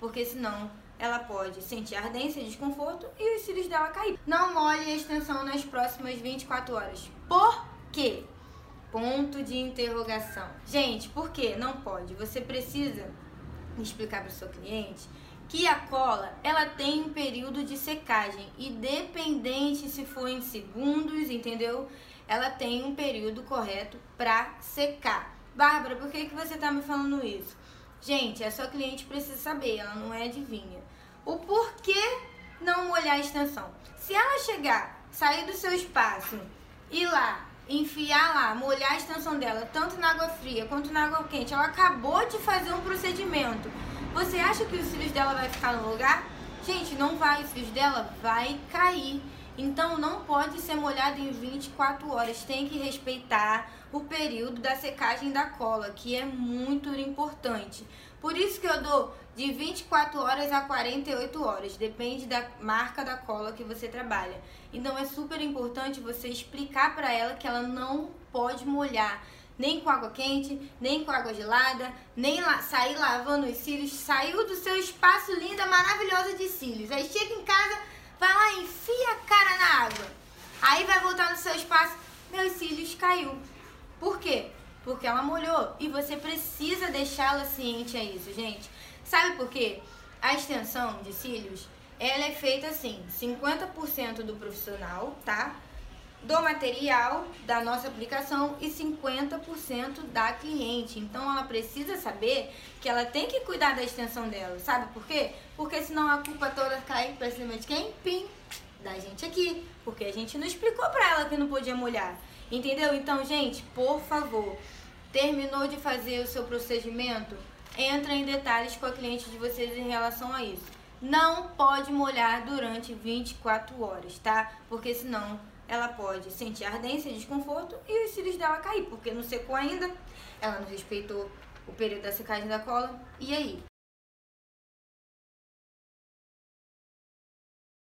porque senão ela pode sentir ardência, desconforto e os cílios dela cair. Não molhe a extensão nas próximas 24 horas. Por quê? Ponto de interrogação. Gente, por que não pode? Você precisa explicar para o seu cliente que a cola ela tem um período de secagem e dependente se for em segundos, entendeu? Ela tem um período correto para secar. Bárbara, por que, que você está me falando isso? Gente, a sua cliente precisa saber, ela não é adivinha. O porquê não molhar a extensão. Se ela chegar, sair do seu espaço, ir lá, enfiar lá, molhar a extensão dela, tanto na água fria quanto na água quente, ela acabou de fazer um procedimento. Você acha que os cílios dela vai ficar no lugar? Gente, não vai, os cílios dela vai cair. Então não pode ser molhado em 24 horas, tem que respeitar o período da secagem da cola, que é muito importante. Por isso que eu dou de 24 horas a 48 horas, depende da marca da cola que você trabalha. Então é super importante você explicar para ela que ela não pode molhar nem com água quente, nem com água gelada, nem la sair lavando os cílios. Saiu do seu espaço linda, maravilhosa de cílios. Aí chega em casa, vai lá, enfia a cara na água. Aí vai voltar no seu espaço, meus cílios caiu. Por quê? Porque ela molhou e você precisa deixá-la ciente a isso, gente. Sabe por quê? A extensão de cílios, ela é feita assim, 50% do profissional, tá? Do material da nossa aplicação e 50% da cliente. Então ela precisa saber que ela tem que cuidar da extensão dela, sabe por quê? Porque senão a culpa toda cai pra cima de quem? Pim, da gente aqui, porque a gente não explicou pra ela que não podia molhar. Entendeu? Então, gente, por favor, terminou de fazer o seu procedimento? Entra em detalhes com a cliente de vocês em relação a isso. Não pode molhar durante 24 horas, tá? Porque senão ela pode sentir ardência, desconforto e os cílios dela cair, porque não secou ainda, ela não respeitou o período da secagem da cola. E aí?